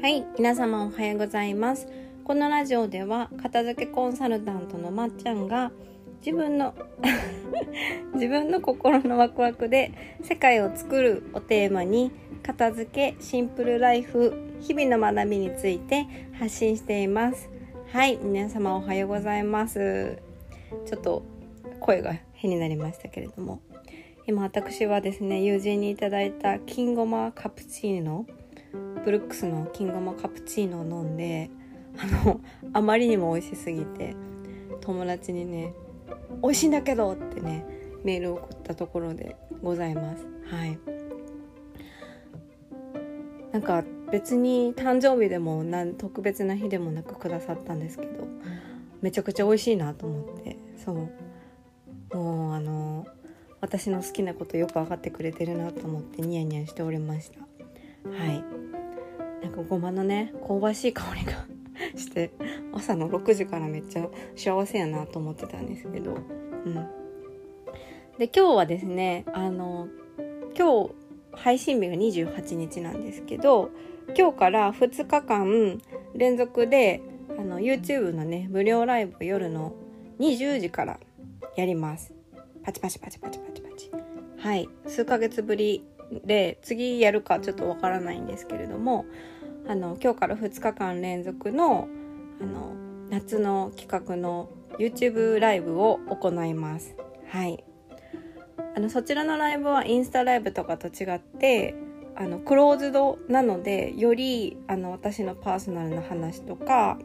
はい皆様おはようございます。このラジオでは片付けコンサルタントのまっちゃんが自分の 自分の心のワクワクで世界を作るをテーマに片付けシンプルライフ日々の学びについて発信しています。はい皆様おはようございます。ちょっと声が変になりましたけれども。今私はですね友人にいただいた金ごまカプチーノブルックスの金ごまカプチーノを飲んであのあまりにも美味しすぎて友達にね「美味しいんだけど!」ってねメールを送ったところでございます。はい。なんか別に誕生日でもな特別な日でもなくくださったんですけどめちゃくちゃ美味しいなと思ってそう。もうあの私の好きなことよく分かってくれてるなと思ってニヤニヤしておりました。はい。なんかごまのね香ばしい香りが して朝の6時からめっちゃ幸せやなと思ってたんですけど。うん。で今日はですねあの今日配信日が28日なんですけど今日から2日間連続であの YouTube のね無料ライブ夜の20時からやります。パチパチパチパチパチパチ。はい。数ヶ月ぶりで次やるかちょっとわからないんですけれどもあの今日から2日間連続のあの夏の企画の YouTube ライブを行います。はい。あのそちらのライブはインスタライブとかと違ってあのクローズドなのでよりあの私のパーソナルな話とか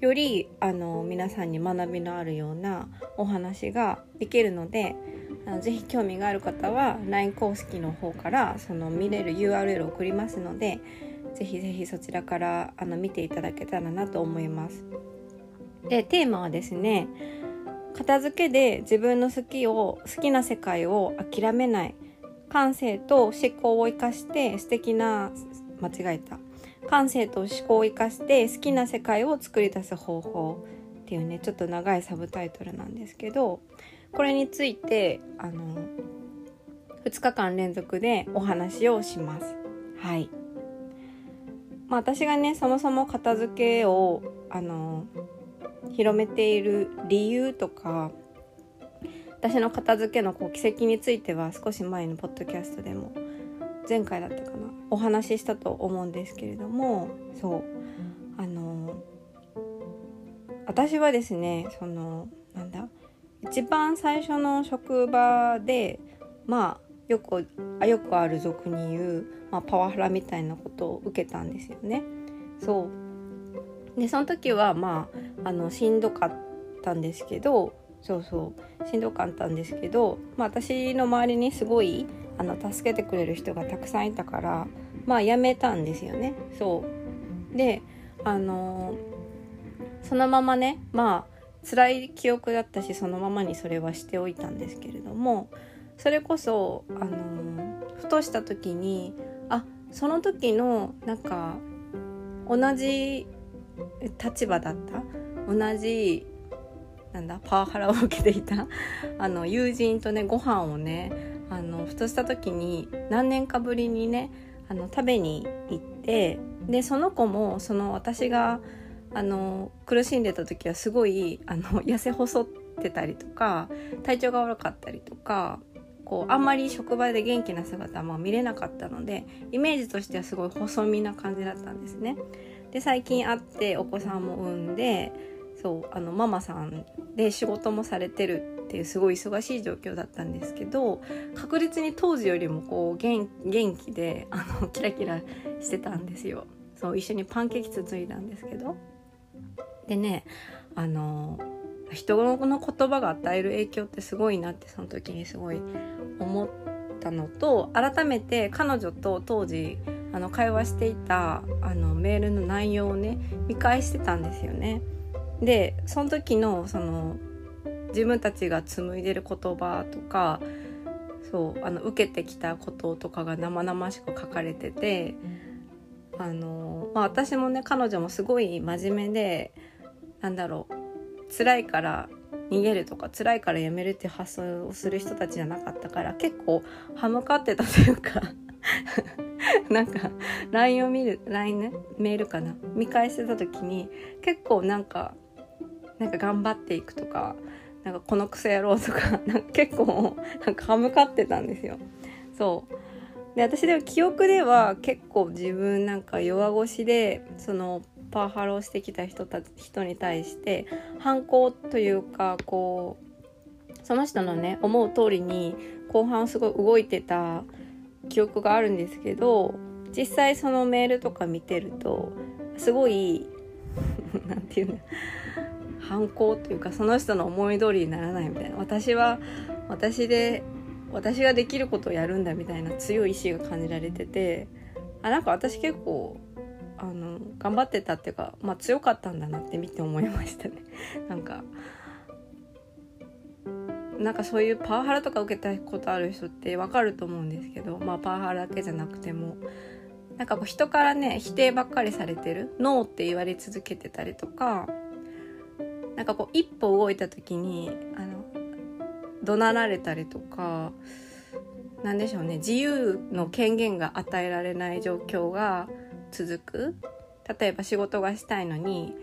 よりあの皆さんに学びのあるようなお話ができるのであのぜひ興味がある方は LINE 公式の方からその見れる URL を送りますのでぜひぜひそちらからあの見ていただけたらなと思います。でテーマはですね片付けで自分の好きを好きな世界を諦めない感性と思考を生かして素敵な間違えた感性と思考を生かして好きな世界を作り出す方法っていうねちょっと長いサブタイトルなんですけどこれについてあの2日間連続でお話をします。はいまあ、私がねそもそも片付けをあの広めている理由とか私の片付けのこう奇跡については少し前のポッドキャストでも前回だったかなお話ししたと思うんですけれどもそうあの私はですねそのなんだ一番最初の職場でまあよくあよくある俗に言う、まあ、パワハラみたいなことを受けたんですよね。そうでその時はまああのしんどかったんですけどそうそうしんどかったんですけど、まあ、私の周りにすごいあの助けてくれる人がたくさんいたからまあやめたんですよね。そうであのそのままねまあ辛い記憶だったしそのままにそれはしておいたんですけれどもそれこそあのふとした時にあその時のなんか同じ立場だった？同じなんだパワハラを受けていた？あの友人とねご飯をねあのふとした時に何年かぶりにねあの食べに行ってでその子もその私があの苦しんでた時はすごいあの痩せ細ってたりとか体調が悪かったりとかこうあんまり職場で元気な姿は見れなかったのでイメージとしてはすごい細身な感じだったんですね。で最近会ってお子さんも産んでそうあのママさんで仕事もされてるっていうすごい忙しい状況だったんですけど確実に当時よりもこう元気であの キラキラしてたんですよ。そう一緒にパンケーキつついだんですけどでねあの人の言葉が与える影響ってすごいなってその時にすごい思ったのと改めて彼女と当時あの会話していたあのメールの内容をね見返してたんですよね。でその時のその自分たちが紡いでる言葉とかそうあの受けてきたこととかが生々しく書かれててあの、まあ、私もね彼女もすごい真面目でなんだろう辛いから逃げるとか辛いからやめるって発想をする人たちじゃなかったから結構歯向かってたというか なんか LINE を見る LINE ねメールかな見返してた時に結構なんかなんか頑張っていくとかなんかこのクソ野郎とか なんか結構なんか歯向かってたんですよ。そう。で私では記憶では結構自分なんか弱腰でそのパワハラをしてきた人た人に対して反抗というかこうその人のね思う通りに後半すごい動いてた記憶があるんですけど実際そのメールとか見てるとすごい 何て言うの反抗というかその人の思い通りにならないみたいな。私は私で私ができることをやるんだみたいな強い意志が感じられててあなんか私結構あの頑張ってたっていうか、まあ、強かったんだなって見て思いましたね。なんかなんかそういうパワハラとか受けたことある人ってわかると思うんですけど、まあ、パワハラだけじゃなくてもなんかこう人からね否定ばっかりされてるノーって言われ続けてたりとかなんかこう一歩動いた時にあの怒鳴られたりとか何でしょうね自由の権限が与えられない状況が続く。例えば仕事がしたいのに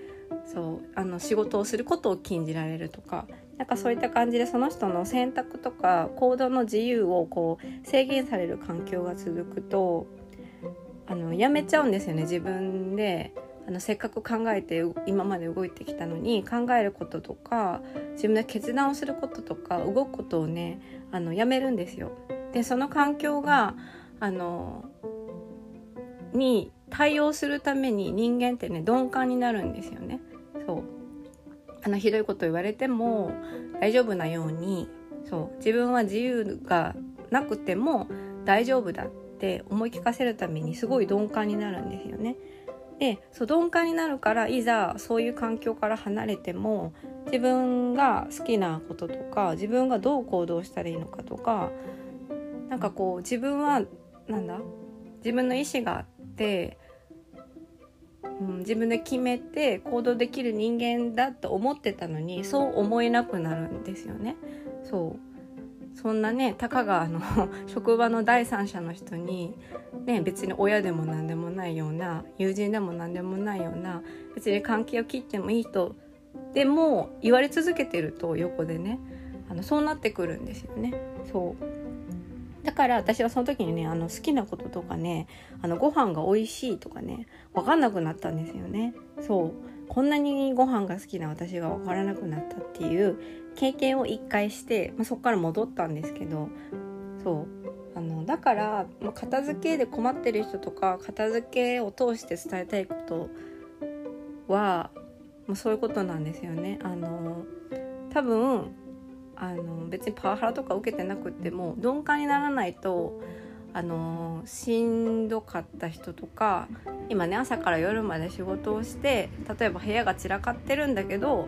そうあの仕事をすることを禁じられるとかなんかそういった感じでその人の選択とか行動の自由をこう制限される環境が続くとあのやめちゃうんですよね自分であのせっかく考えて今まで動いてきたのに考えることとか自分で決断をすることとか動くことをねあのやめるんですよ。でその環境があのに対応するために人間ってね鈍感になるんですよね。そうあのひどいこと言われても大丈夫なようにそう自分は自由がなくても大丈夫だって思い聞かせるためにすごい鈍感になるんですよね。でそう鈍感になるからいざそういう環境から離れても自分が好きなこととか自分がどう行動したらいいのかとかなんかこう自分はなんだ？自分の意思があってうん、自分で決めて行動できる人間だと思ってたのにそう思えなくなるんですよね。そうそんなねたかがあの 職場の第三者の人に、ね、別に親でも何でもないような友人でも何でもないような別に関係を切ってもいい人でも言われ続けてると横でねあのそうなってくるんですよね。そうだから私はその時にねあの好きなこととかねあのご飯が美味しいとかね分かんなくなったんですよね。そう。こんなにご飯が好きな私が分からなくなったっていう経験を一回して、まあ、そこから戻ったんですけどそう。あのだから、まあ、片付けで困ってる人とか片付けを通して伝えたいことは、まあ、そういうことなんですよね。あの多分あの別にパワハラとか受けてなくっても鈍感にならないとあのしんどかった人とか今ね朝から夜まで仕事をして例えば部屋が散らかってるんだけど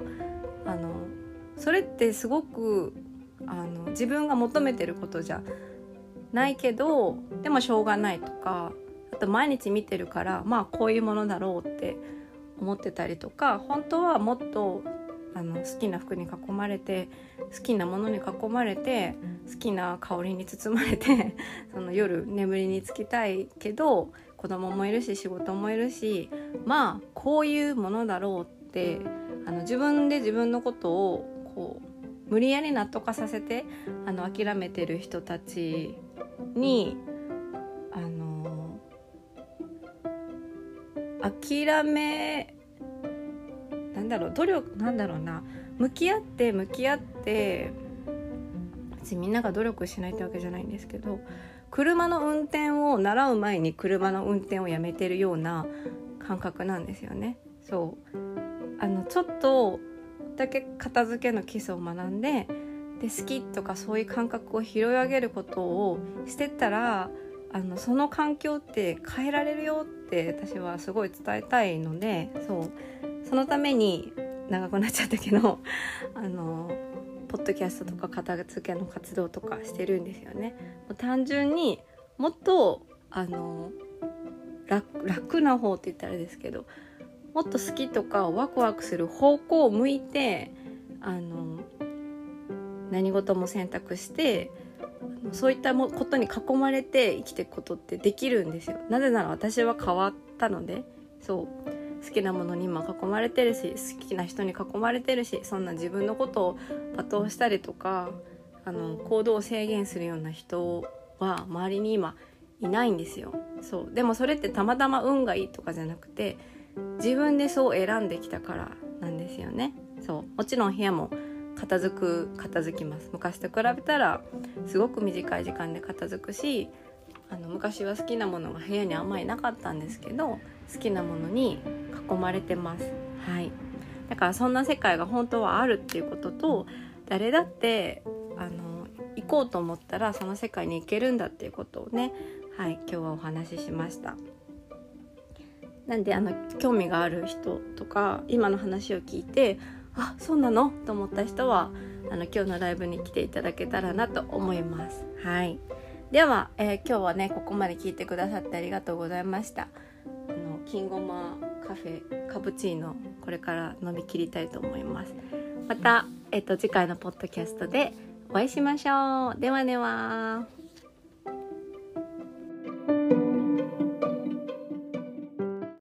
あのそれってすごくあの自分が求めてることじゃないけどでもしょうがないとかあと毎日見てるからまあこういうものだろうって思ってたりとか本当はもっとあの好きな服に囲まれて好きなものに囲まれて好きな香りに包まれて その夜眠りにつきたいけど子供もいるし仕事もいるしまあこういうものだろうってあの自分で自分のことをこう無理やり納得させてあの諦めてる人たちにあの諦めなんだろう努力なんだろうな。向き合って向き合って別にみんなが努力しないってわけじゃないんですけど車の運転を習う前に車の運転をやめてるような感覚なんですよね。そう。あのちょっとだけ片付けの基礎を学んでで好きとかそういう感覚を拾い上げることをしてったらあのその環境って変えられるよって私はすごい伝えたいのでそう。そのために長くなっちゃったけど あのポッドキャストとか片付けの活動とかしてるんですよね。もう単純にもっとあの楽楽な方って言ったらですけどもっと好きとかワクワクする方向を向いてあの何事も選択してそういったことに囲まれて生きていくことってできるんですよなぜなら私は変わったのでそう好きなものに今囲まれてるし好きな人に囲まれてるしそんな自分のことを罵倒したりとかあの行動を制限するような人は周りに今いないんですよ。そう。でもそれってたまたま運がいいとかじゃなくて自分でそう選んできたからなんですよね。そう。もちろん部屋も片付く片付きます。昔と比べたらすごく短い時間で片付くしあの昔は好きなものが部屋にあんまりなかったんですけど好きなものに囲まれてます。はい。だからそんな世界が本当はあるっていうことと誰だってあの行こうと思ったらその世界に行けるんだっていうことをねはい今日はお話ししました。なんであの興味がある人とか今の話を聞いてあそうなの？と思った人はあの今日のライブに来ていただけたらなと思います。はい。では、えー、今日はねここまで聞いてくださってありがとうございました金ごまカフェカプチーノこれから飲み切りたいと思いますまた、えっ、と次回のポッドキャストでお会いしましょうではでは